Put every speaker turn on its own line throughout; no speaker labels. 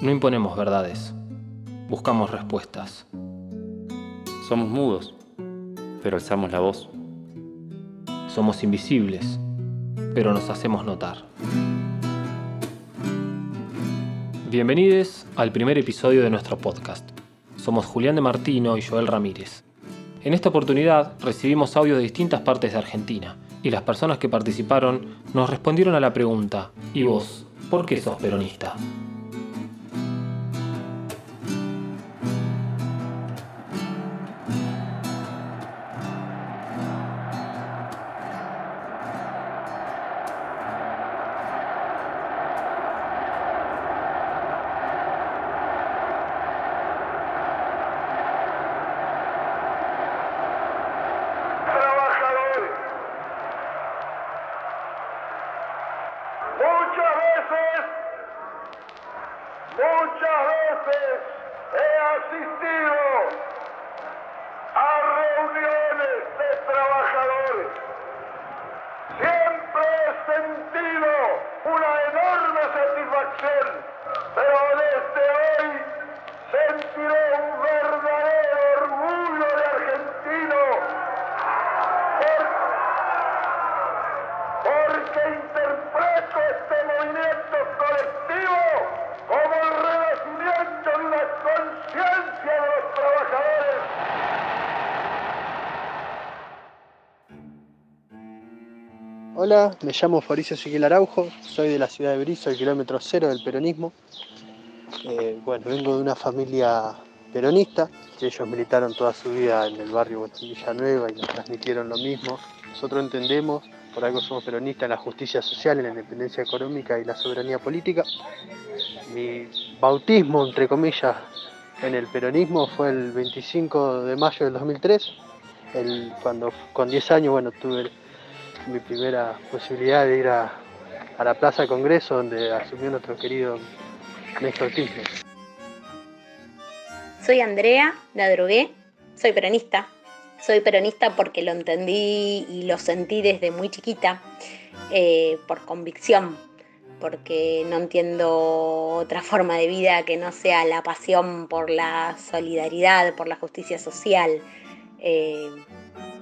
No imponemos verdades, buscamos respuestas.
Somos mudos, pero alzamos la voz.
Somos invisibles, pero nos hacemos notar. Bienvenidos al primer episodio de nuestro podcast. Somos Julián de Martino y Joel Ramírez. En esta oportunidad recibimos audios de distintas partes de Argentina y las personas que participaron nos respondieron a la pregunta, ¿y vos, por qué sos peronista?
Hola, me llamo Fabricio Ezequiel Araujo, soy de la ciudad de Brizo, el kilómetro cero del peronismo. Eh, bueno, vengo de una familia peronista, ellos militaron toda su vida en el barrio Villanueva y nos transmitieron lo mismo. Nosotros entendemos, por algo somos peronistas, en la justicia social, en la independencia económica y la soberanía política. Mi bautismo, entre comillas, en el peronismo fue el 25 de mayo del 2003, el, cuando con 10 años bueno, tuve mi primera posibilidad de ir a, la Plaza Congreso donde asumió nuestro querido Néstor Kirchner.
Soy Andrea, la drogué, soy peronista. Soy peronista porque lo entendí y lo sentí desde muy chiquita, eh, por convicción, porque no entiendo otra forma de vida que no sea la pasión por la solidaridad, por la justicia social. Eh,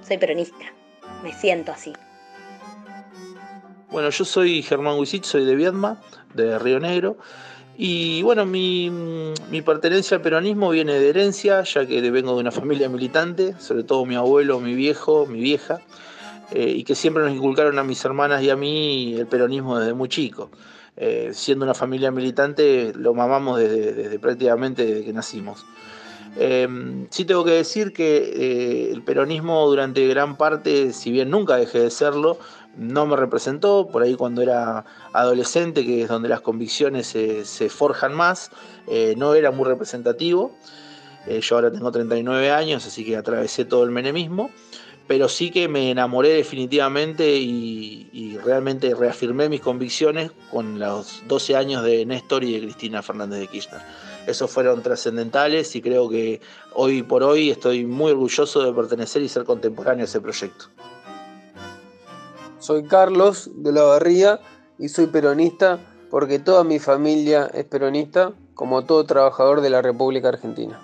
soy peronista, me siento así.
Bueno, yo soy Germán Huisit, soy de Viedma, de Río Negro. Y bueno, mi, mi pertenencia al peronismo viene de herencia, ya que vengo de una familia militante, sobre todo mi abuelo, mi viejo, mi vieja, eh, y que siempre nos inculcaron a mis hermanas y a mí el peronismo desde muy chico. Eh, siendo una familia militante, lo mamamos desde, desde prácticamente desde que nacimos. Eh, sí tengo que decir que eh, el peronismo durante gran parte, si bien nunca dejé de serlo, no me representó, por ahí cuando era adolescente, que es donde las convicciones se, forjan más, eh, no era muy representativo. Eh, yo ahora tengo 39 años, así que atravesé todo el menemismo, pero sí que me enamoré definitivamente y, y realmente reafirmé mis convicciones con los 12 años de Néstor y de Cristina Fernández de Kirchner. Esos fueron trascendentales y creo que hoy por hoy estoy muy orgulloso de pertenecer y ser contemporáneo a ese proyecto.
Soy Carlos de la Barría y soy peronista porque toda mi familia es peronista, como todo trabajador de la República Argentina.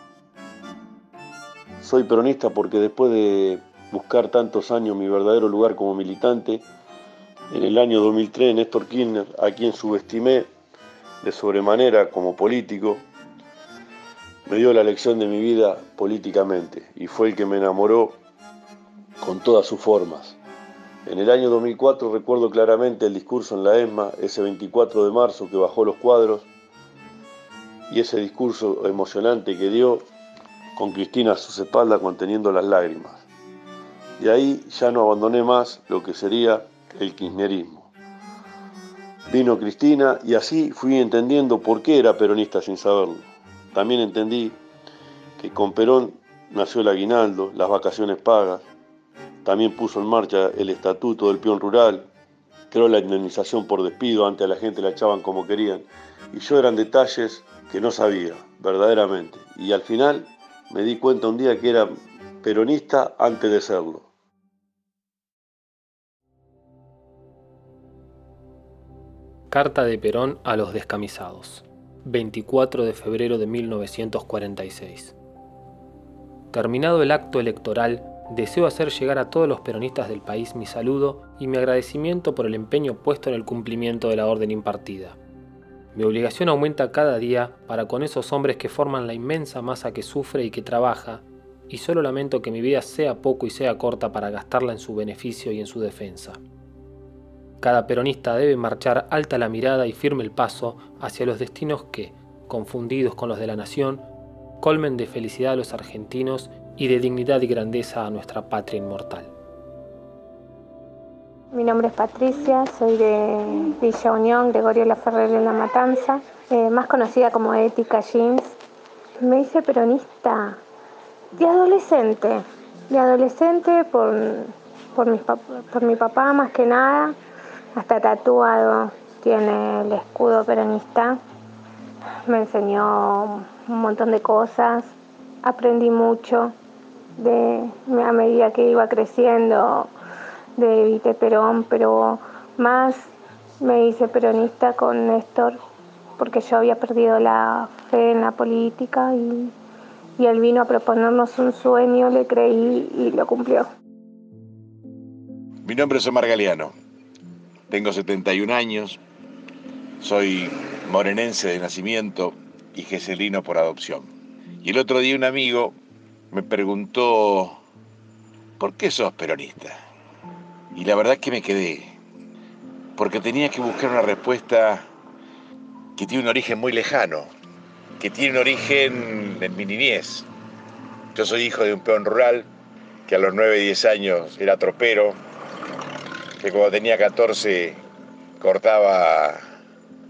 Soy peronista porque después de buscar tantos años mi verdadero lugar como militante, en el año 2003 Néstor Kirchner, a quien subestimé de sobremanera como político, me dio la lección de mi vida políticamente y fue el que me enamoró con todas sus formas. En el año 2004 recuerdo claramente el discurso en la ESMA, ese 24 de marzo que bajó los cuadros, y ese discurso emocionante que dio con Cristina a sus espaldas conteniendo las lágrimas. De ahí ya no abandoné más lo que sería el kirchnerismo. Vino Cristina y así fui entendiendo por qué era peronista sin saberlo. También entendí que con Perón nació el aguinaldo, las vacaciones pagas, también puso en marcha el estatuto del peón rural, creó la indemnización por despido, antes a la gente la echaban como querían. Y yo eran detalles que no sabía, verdaderamente. Y al final me di cuenta un día que era peronista antes de serlo.
Carta de Perón a los descamisados. 24 de febrero de 1946. Terminado el acto electoral, deseo hacer llegar a todos los peronistas del país mi saludo y mi agradecimiento por el empeño puesto en el cumplimiento de la orden impartida. Mi obligación aumenta cada día para con esos hombres que forman la inmensa masa que sufre y que trabaja, y solo lamento que mi vida sea poco y sea corta para gastarla en su beneficio y en su defensa. Cada peronista debe marchar alta la mirada y firme el paso hacia los destinos que, confundidos con los de la nación, colmen de felicidad a los argentinos y de dignidad y grandeza a nuestra patria inmortal.
Mi nombre es Patricia, soy de Villa Unión, Gregorio La Ferrer en La Matanza, eh, más conocida como Ética Jeans. Me hice peronista de adolescente, de adolescente por, por mi papá más que nada, hasta tatuado tiene el escudo peronista. Me enseñó un montón de cosas, aprendí mucho de, a medida que iba creciendo de Vite Perón, pero más me hice peronista con Néstor porque yo había perdido la fe en la política y, y él vino a proponernos un sueño, le creí y lo cumplió.
Mi nombre es Omar Galeano, tengo 71 años, soy morenense de nacimiento y geselino por adopción. Y el otro día un amigo me preguntó, ¿por qué sos peronista? Y la verdad es que me quedé, porque tenía que buscar una respuesta que tiene un origen muy lejano, que tiene un origen en mi niñez. Yo soy hijo de un peón rural que a los 9, 10 años era tropero, que cuando tenía 14 cortaba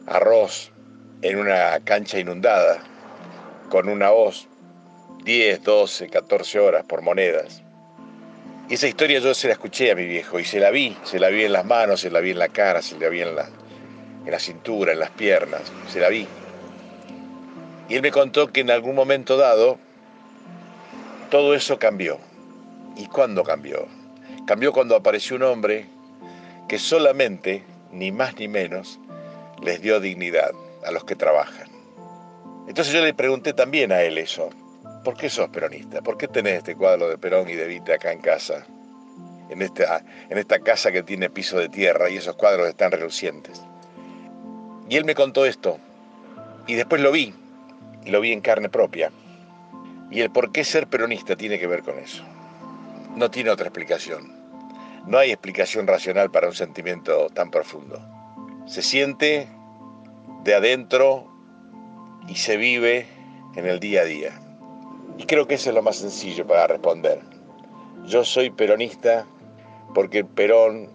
arroz en una cancha inundada con una hoz 10, 12, 14 horas por monedas. Y esa historia yo se la escuché a mi viejo y se la vi, se la vi en las manos, se la vi en la cara, se la vi en la, en la cintura, en las piernas, se la vi. Y él me contó que en algún momento dado todo eso cambió. ¿Y cuándo cambió? Cambió cuando apareció un hombre que solamente, ni más ni menos, les dio dignidad a los que trabajan. Entonces yo le pregunté también a él eso, ¿por qué sos peronista? ¿Por qué tenés este cuadro de Perón y de Vite acá en casa? En esta, en esta casa que tiene piso de tierra y esos cuadros están relucientes. Y él me contó esto. Y después lo vi. Lo vi en carne propia. Y el por qué ser peronista tiene que ver con eso. No tiene otra explicación. No hay explicación racional para un sentimiento tan profundo. Se siente de adentro y se vive en el día a día. Y creo que eso es lo más sencillo para responder. Yo soy peronista porque Perón,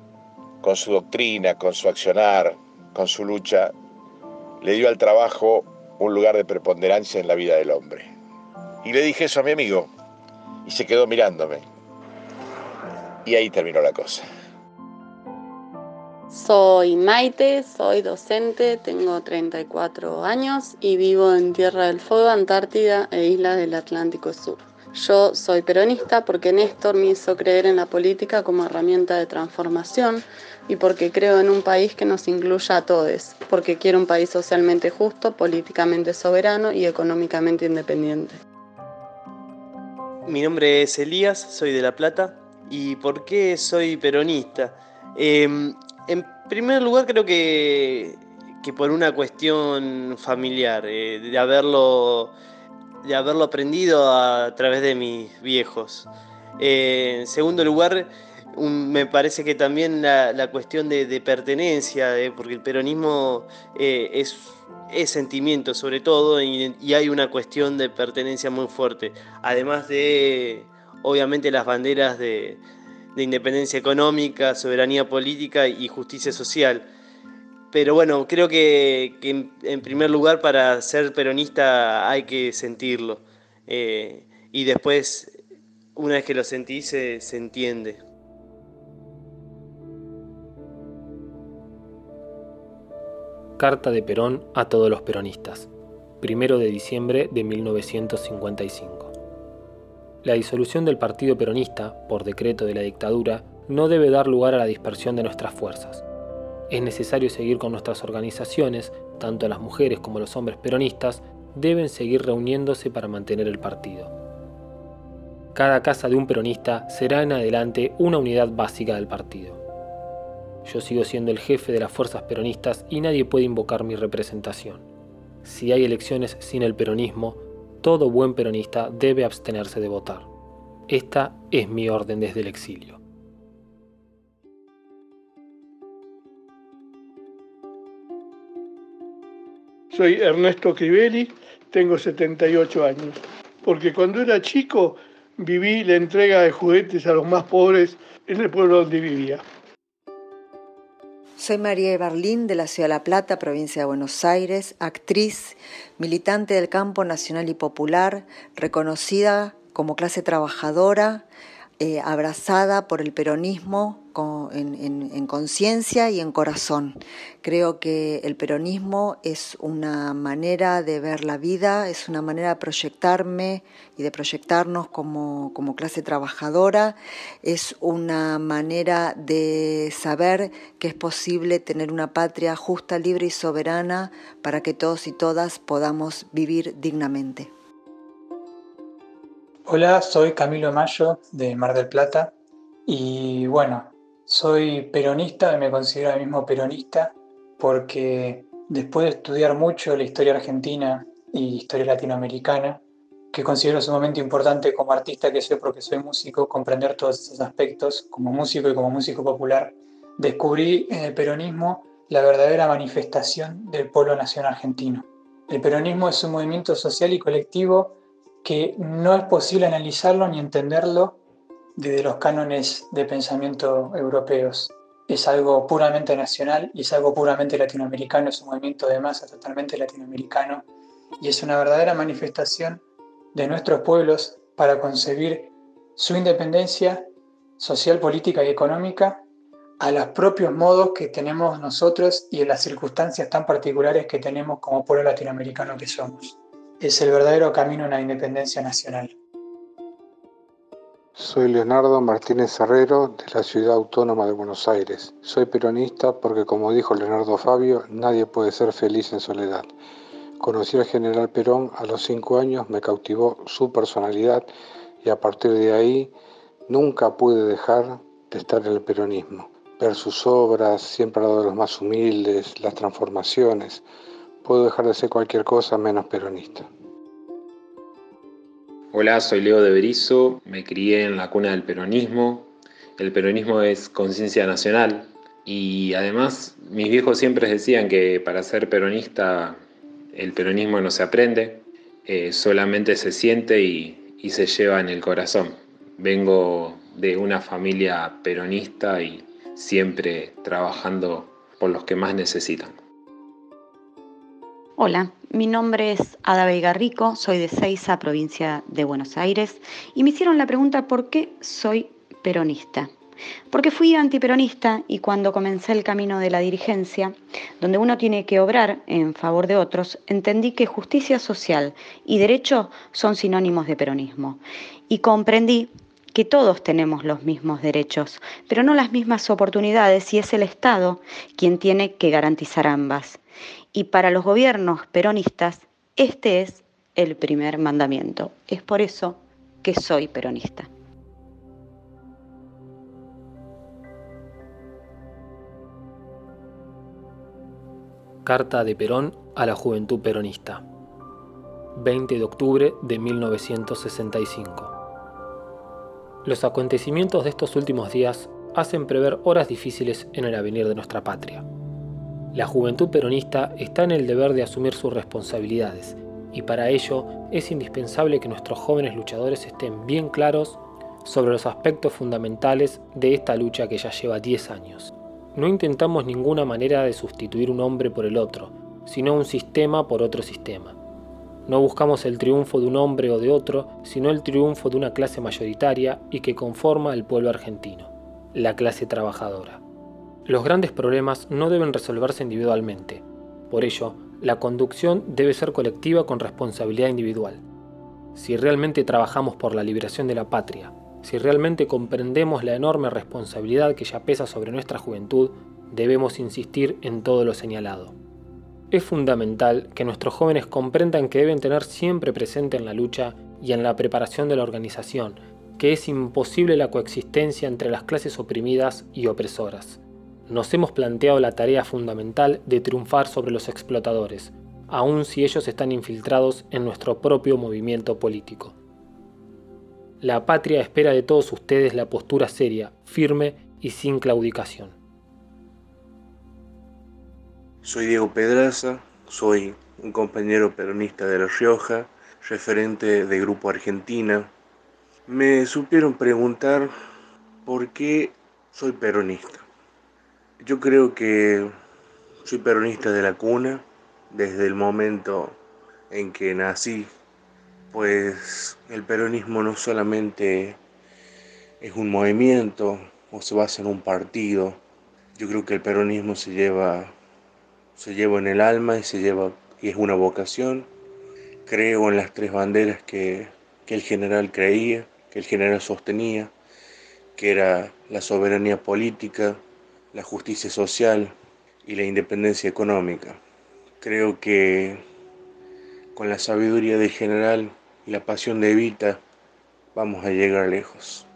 con su doctrina, con su accionar, con su lucha, le dio al trabajo un lugar de preponderancia en la vida del hombre. Y le dije eso a mi amigo y se quedó mirándome. Y ahí terminó la cosa.
Soy Maite, soy docente, tengo 34 años y vivo en Tierra del Fuego, Antártida e Islas del Atlántico Sur. Yo soy peronista porque Néstor me hizo creer en la política como herramienta de transformación y porque creo en un país que nos incluya a todos, porque quiero un país socialmente justo, políticamente soberano y económicamente independiente.
Mi nombre es Elías, soy de La Plata. ¿Y por qué soy peronista? Eh, en primer lugar, creo que, que por una cuestión familiar, eh, de, haberlo, de haberlo aprendido a, través de mis viejos. Eh, en segundo lugar, me parece que también la, cuestión de, pertenencia, porque el peronismo eh, es, es, sentimiento sobre todo y, hay una cuestión de pertenencia muy fuerte, además de obviamente las banderas de, de independencia económica, soberanía política y justicia social. Pero bueno, creo que, en, primer lugar para ser peronista hay que sentirlo. Eh, y después, una vez que lo sentí, se, se entiende.
Carta de Perón a todos los peronistas. Primero de diciembre de 1955. La disolución del Partido Peronista, por decreto de la dictadura, no debe dar lugar a la dispersión de nuestras fuerzas. Es necesario seguir con nuestras organizaciones, tanto las mujeres como los hombres peronistas deben seguir reuniéndose para mantener el partido. Cada casa de un peronista será en adelante una unidad básica del partido. Yo sigo siendo el jefe de las fuerzas peronistas y nadie puede invocar mi representación. Si hay elecciones sin el peronismo, todo buen peronista debe abstenerse de votar. Esta es mi orden desde el exilio.
Soy Ernesto Crivelli, tengo 78 años, porque cuando era chico viví la entrega de juguetes a los más pobres en el pueblo donde vivía.
Soy María Barlín de la Ciudad de La Plata, provincia de Buenos Aires, actriz, militante del campo nacional y popular, reconocida como clase trabajadora, eh, abrazada por el peronismo en, conciencia y en corazón. Creo que el peronismo es una manera de ver la vida, es una manera de proyectarme y de proyectarnos como, como clase trabajadora, es una manera de saber que es posible tener una patria justa, libre y soberana para que todos y todas podamos vivir dignamente.
Hola, soy Camilo Mayo de Mar del Plata y bueno, soy peronista y me considero el mismo peronista porque después de estudiar mucho la historia argentina y historia latinoamericana, que considero sumamente importante como artista que soy porque soy músico, comprender todos esos aspectos como músico y como músico popular, descubrí en el peronismo la verdadera manifestación del pueblo nacional argentino. El peronismo es un movimiento social y colectivo que no es posible analizarlo ni entenderlo desde los cánones de pensamiento europeos. Es algo puramente nacional y es algo puramente latinoamericano, es un movimiento de masa totalmente latinoamericano y es una verdadera manifestación de nuestros pueblos para concebir su independencia social, política y económica a los propios modos que tenemos nosotros y en las circunstancias tan particulares que tenemos como pueblo latinoamericano que somos es el verdadero camino a la independencia nacional.
Soy Leonardo Martínez Herrero de la Ciudad Autónoma de Buenos Aires. Soy peronista porque, como dijo Leonardo Fabio, nadie puede ser feliz en soledad. Conocí al general Perón a los cinco años, me cautivó su personalidad y a partir de ahí nunca pude dejar de estar en el peronismo. Ver sus obras, siempre lado de los más humildes, las transformaciones, puedo dejar de ser cualquier cosa menos peronista.
Hola, soy Leo de Berizo, me crié en la cuna del peronismo. El peronismo es conciencia nacional y además mis viejos siempre decían que para ser peronista el peronismo no se aprende, eh, solamente se siente y, y se lleva en el corazón. Vengo de una familia peronista y siempre trabajando por los que más necesitan.
Hola, mi nombre es Ada Veiga Rico, soy de Ceiza, provincia de Buenos Aires, y me hicieron la pregunta por qué soy peronista. Porque fui antiperonista y cuando comencé el camino de la dirigencia, donde uno tiene que obrar en favor de otros, entendí que justicia social y derecho son sinónimos de peronismo. Y comprendí que todos tenemos los mismos derechos, pero no las mismas oportunidades y es el Estado quien tiene que garantizar ambas. Y para los gobiernos peronistas, este es el primer mandamiento. Es por eso que soy peronista.
Carta de Perón a la Juventud Peronista. 20 de octubre de 1965. Los acontecimientos de estos últimos días hacen prever horas difíciles en el avenir de nuestra patria. La juventud peronista está en el deber de asumir sus responsabilidades y para ello es indispensable que nuestros jóvenes luchadores estén bien claros sobre los aspectos fundamentales de esta lucha que ya lleva 10 años. No intentamos ninguna manera de sustituir un hombre por el otro, sino un sistema por otro sistema. No buscamos el triunfo de un hombre o de otro, sino el triunfo de una clase mayoritaria y que conforma el pueblo argentino, la clase trabajadora. Los grandes problemas no deben resolverse individualmente. Por ello, la conducción debe ser colectiva con responsabilidad individual. Si realmente trabajamos por la liberación de la patria, si realmente comprendemos la enorme responsabilidad que ya pesa sobre nuestra juventud, debemos insistir en todo lo señalado. Es fundamental que nuestros jóvenes comprendan que deben tener siempre presente en la lucha y en la preparación de la organización que es imposible la coexistencia entre las clases oprimidas y opresoras. Nos hemos planteado la tarea fundamental de triunfar sobre los explotadores, aun si ellos están infiltrados en nuestro propio movimiento político. La patria espera de todos ustedes la postura seria, firme y sin claudicación.
Soy Diego Pedraza, soy un compañero peronista de La Rioja, referente de Grupo Argentina. Me supieron preguntar por qué soy peronista. Yo creo que soy peronista de la cuna desde el momento en que nací pues el peronismo no solamente es un movimiento o se basa en un partido. Yo creo que el peronismo se lleva, se lleva en el alma y se lleva y es una vocación. Creo en las tres banderas que, que el general creía, que el general sostenía, que era la soberanía política, la justicia social y la independencia económica. Creo que con la sabiduría del general y la pasión de Evita, vamos a llegar lejos.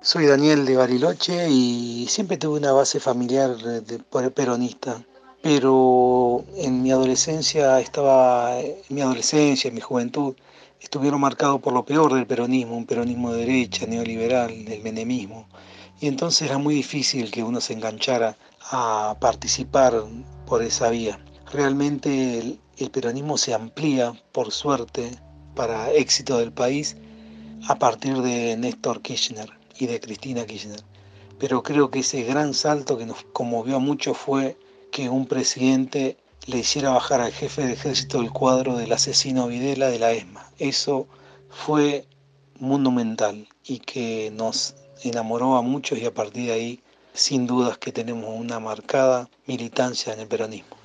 Soy Daniel de Bariloche y siempre tuve una base familiar de, peronista, pero en mi adolescencia estaba, en mi adolescencia, en mi juventud, estuvieron marcados por lo peor del peronismo, un peronismo de derecha, neoliberal, del menemismo. Y entonces era muy difícil que uno se enganchara a participar por esa vía. Realmente el, el peronismo se amplía, por suerte, para éxito del país, a partir de Néstor Kirchner y de Cristina Kirchner. Pero creo que ese gran salto que nos conmovió mucho fue que un presidente le hiciera bajar al jefe de ejército el cuadro del asesino Videla de la ESMA. Eso fue monumental y que nos enamoró a muchos y a partir de ahí, sin dudas que tenemos una marcada militancia en el peronismo.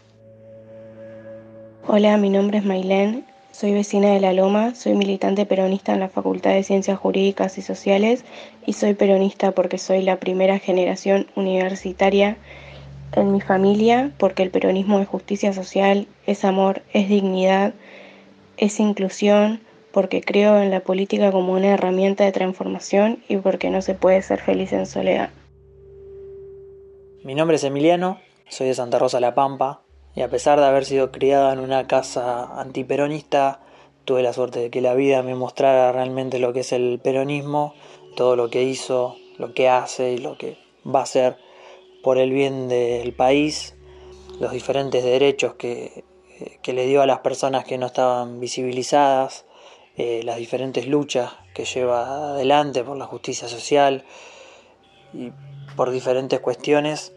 Hola, mi nombre es Mailén, soy vecina de La Loma, soy militante peronista en la Facultad de Ciencias Jurídicas y Sociales y soy peronista porque soy la primera generación universitaria en mi familia, porque el peronismo es justicia social, es amor, es dignidad, es inclusión, porque creo en la política como una herramienta de transformación y porque no se puede ser feliz en soledad.
Mi nombre es Emiliano, soy de Santa Rosa La Pampa, y a pesar de haber sido criada en una casa antiperonista, tuve la suerte de que la vida me mostrara realmente lo que es el peronismo, todo lo que hizo, lo que hace y lo que va a hacer por el bien del país, los diferentes derechos que, le dio a las personas que no estaban visibilizadas, eh, las diferentes luchas que lleva adelante por la justicia social y por diferentes cuestiones,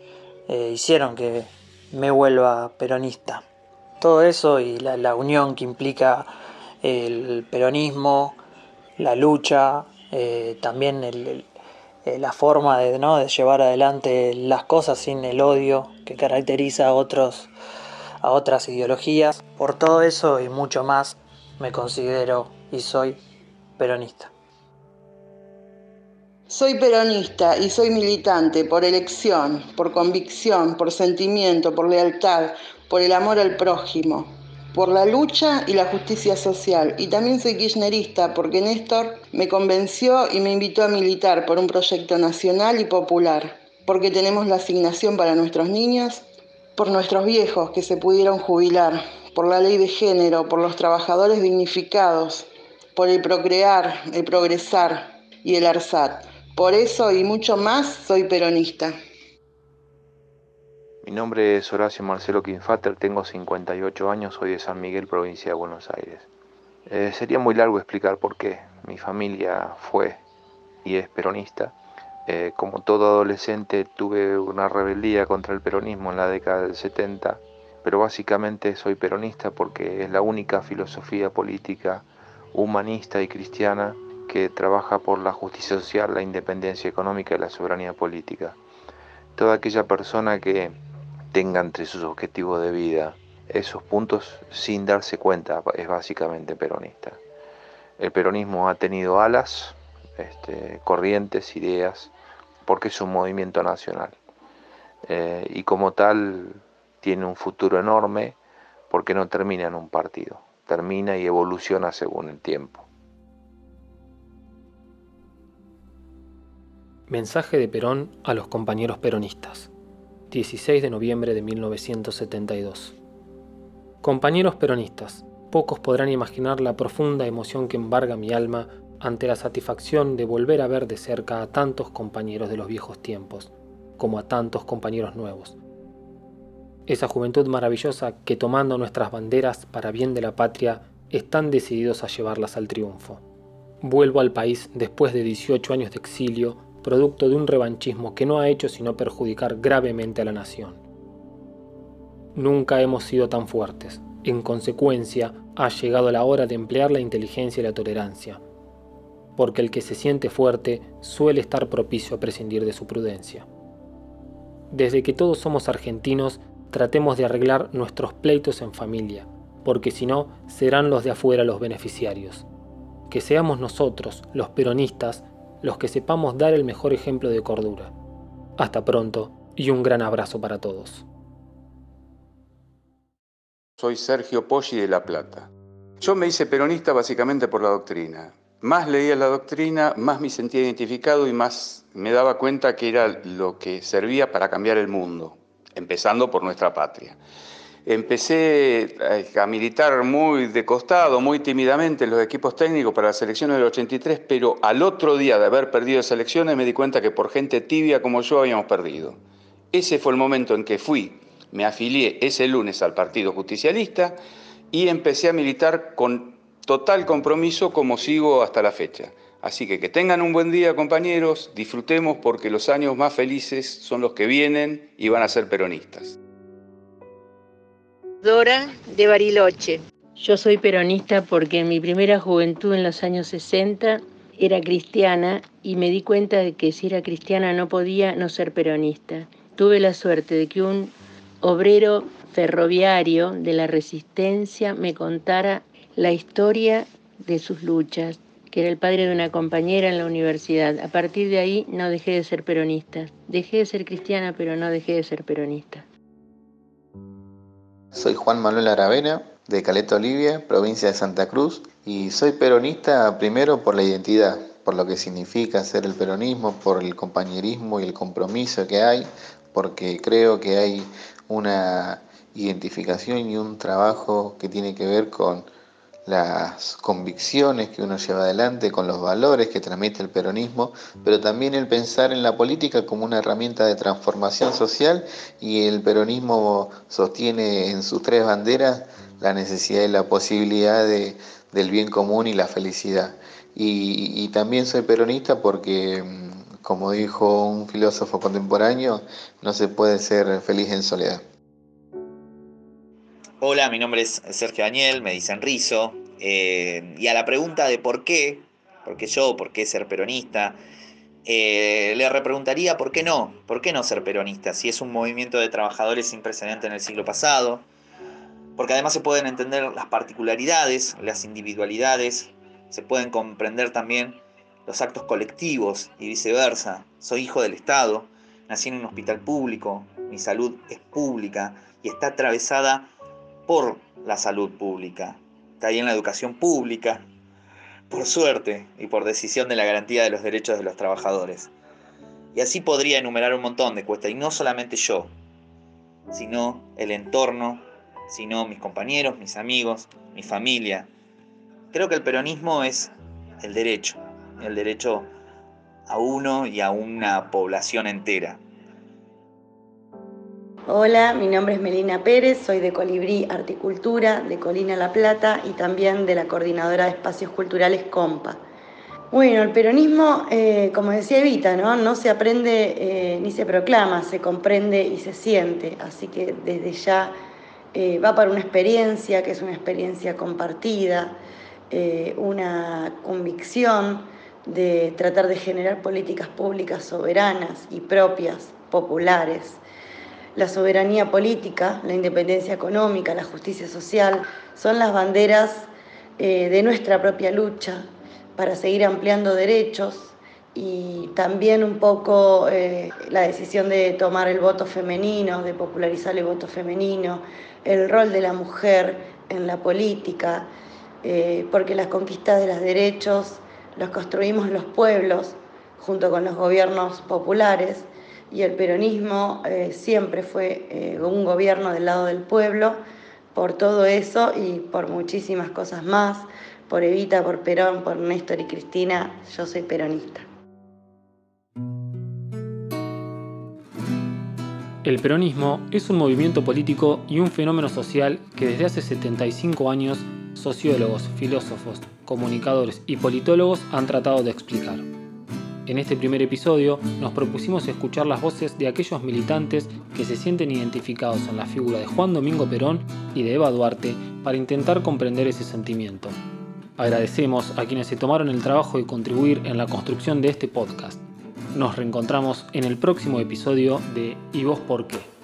eh, hicieron que me vuelva peronista. Todo eso y la, unión que implica el peronismo, la lucha, eh, también eh, la forma de, ¿no? de llevar adelante las cosas sin el odio que caracteriza a, otros, a otras ideologías. Por todo eso y mucho más me considero y soy peronista.
Soy peronista y soy militante por elección, por convicción, por sentimiento, por lealtad, por el amor al prójimo, por la lucha y la justicia social. Y también soy kirchnerista porque Néstor me convenció y me invitó a militar por un proyecto nacional y popular, porque tenemos la asignación para nuestros niños, por nuestros viejos que se pudieron jubilar, por la ley de género, por los trabajadores dignificados, por el procrear, el progresar y el ARSAT por eso y mucho más soy peronista.
Mi nombre es Horacio Marcelo Quinfater, tengo 58 años, soy de San Miguel, provincia de Buenos Aires. Eh, sería muy largo explicar por qué. Mi familia fue y es peronista. Eh, como todo adolescente tuve una rebeldía contra el peronismo en la década del 70, pero básicamente soy peronista porque es la única filosofía política humanista y cristiana que trabaja por la justicia social, la independencia económica y la soberanía política. Toda aquella persona que tenga entre sus objetivos de vida esos puntos sin darse cuenta es básicamente peronista. El peronismo ha tenido alas, este, corrientes, ideas, porque es un movimiento nacional. eh, y como tal tiene un futuro enorme porque no termina en un partido, termina y evoluciona según el tiempo.
Mensaje de Perón a los compañeros peronistas. 16 de noviembre de 1972. Compañeros peronistas, pocos podrán imaginar la profunda emoción que embarga mi alma ante la satisfacción de volver a ver de cerca a tantos compañeros de los viejos tiempos, como a tantos compañeros nuevos. Esa juventud maravillosa que tomando nuestras banderas para bien de la patria están decididos a llevarlas al triunfo. Vuelvo al país después de 18 años de exilio, producto de un revanchismo que no ha hecho sino perjudicar gravemente a la nación. Nunca hemos sido tan fuertes. En consecuencia, ha llegado la hora de emplear la inteligencia y la tolerancia, porque el que se siente fuerte suele estar propicio a prescindir de su prudencia. Desde que todos somos argentinos, tratemos de arreglar nuestros pleitos en familia, porque si no, serán los de afuera los beneficiarios. Que seamos nosotros, los peronistas, los que sepamos dar el mejor ejemplo de cordura. Hasta pronto y un gran abrazo para todos.
Soy Sergio Poggi de La Plata. Yo me hice peronista básicamente por la doctrina. Más leía la doctrina, más me sentía identificado y más me daba cuenta que era lo que servía para cambiar el mundo, empezando por nuestra patria. Empecé a militar muy de costado, muy tímidamente en los equipos técnicos para las elecciones del 83, pero al otro día de haber perdido esas elecciones me di cuenta que por gente tibia como yo habíamos perdido. Ese fue el momento en que fui, me afilié ese lunes al Partido Justicialista y empecé a militar con total compromiso como sigo hasta la fecha. Así que que tengan un buen día compañeros, disfrutemos porque los años más felices son los que vienen y van a ser peronistas.
Dora de Bariloche. Yo soy peronista porque en mi primera juventud en los años 60 era cristiana y me di cuenta de que si era cristiana no podía no ser peronista. Tuve la suerte de que un obrero ferroviario de la resistencia me contara la historia de sus luchas, que era el padre de una compañera en la universidad. A partir de ahí no dejé de ser peronista. Dejé de ser cristiana, pero no dejé de ser peronista.
Soy Juan Manuel Aravena, de Caleta Olivia, provincia de Santa Cruz, y soy peronista primero por la identidad, por lo que significa ser el peronismo, por el compañerismo y el compromiso que hay, porque creo que hay una identificación y un trabajo que tiene que ver con las convicciones que uno lleva adelante, con los valores que transmite el peronismo, pero también el pensar en la política como una herramienta de transformación social y el peronismo sostiene en sus tres banderas la necesidad y la posibilidad de, del bien común y la felicidad. Y, y también soy peronista porque, como dijo un filósofo contemporáneo, no se puede ser feliz en soledad.
Hola, mi nombre es Sergio Daniel, me dicen Rizo. Eh, y a la pregunta de por qué, por qué yo, por qué ser peronista, eh, le repreguntaría por qué no, por qué no ser peronista, si es un movimiento de trabajadores sin precedente en el siglo pasado, porque además se pueden entender las particularidades, las individualidades, se pueden comprender también los actos colectivos y viceversa. Soy hijo del Estado, nací en un hospital público, mi salud es pública y está atravesada por la salud pública. Caí en la educación pública, por suerte y por decisión de la garantía de los derechos de los trabajadores. Y así podría enumerar un montón de cuestas, y no solamente yo, sino el entorno, sino mis compañeros, mis amigos, mi familia. Creo que el peronismo es el derecho, el derecho a uno y a una población entera.
Hola, mi nombre es Melina Pérez, soy de Colibrí Articultura, de Colina La Plata y también de la Coordinadora de Espacios Culturales COMPA. Bueno, el peronismo, eh, como decía Evita, ¿no? no se aprende eh, ni se proclama, se comprende y se siente. Así que desde ya eh, va para una experiencia que es una experiencia compartida, una convicción de tratar de generar políticas públicas soberanas y propias, populares la soberanía política, la independencia económica, la justicia social, son las banderas eh, de nuestra propia lucha para seguir ampliando derechos y también un poco eh, la decisión de tomar el voto femenino, de popularizar el voto femenino, el rol de la mujer en la política, eh, porque las conquistas de los derechos las construimos los pueblos junto con los gobiernos populares y el peronismo eh, siempre fue un gobierno del lado del pueblo por todo eso y por muchísimas cosas más, por Evita, por Perón, por Néstor y Cristina, yo soy peronista.
El peronismo es un movimiento político y un fenómeno social que desde hace 75 años sociólogos, filósofos, comunicadores y politólogos han tratado de explicar. En este primer episodio nos propusimos escuchar las voces de aquellos militantes que se sienten identificados en la figura de Juan Domingo Perón y de Eva Duarte para intentar comprender ese sentimiento. Agradecemos a quienes se tomaron el trabajo de contribuir en la construcción de este podcast. Nos reencontramos en el próximo episodio de ¿Y vos por qué?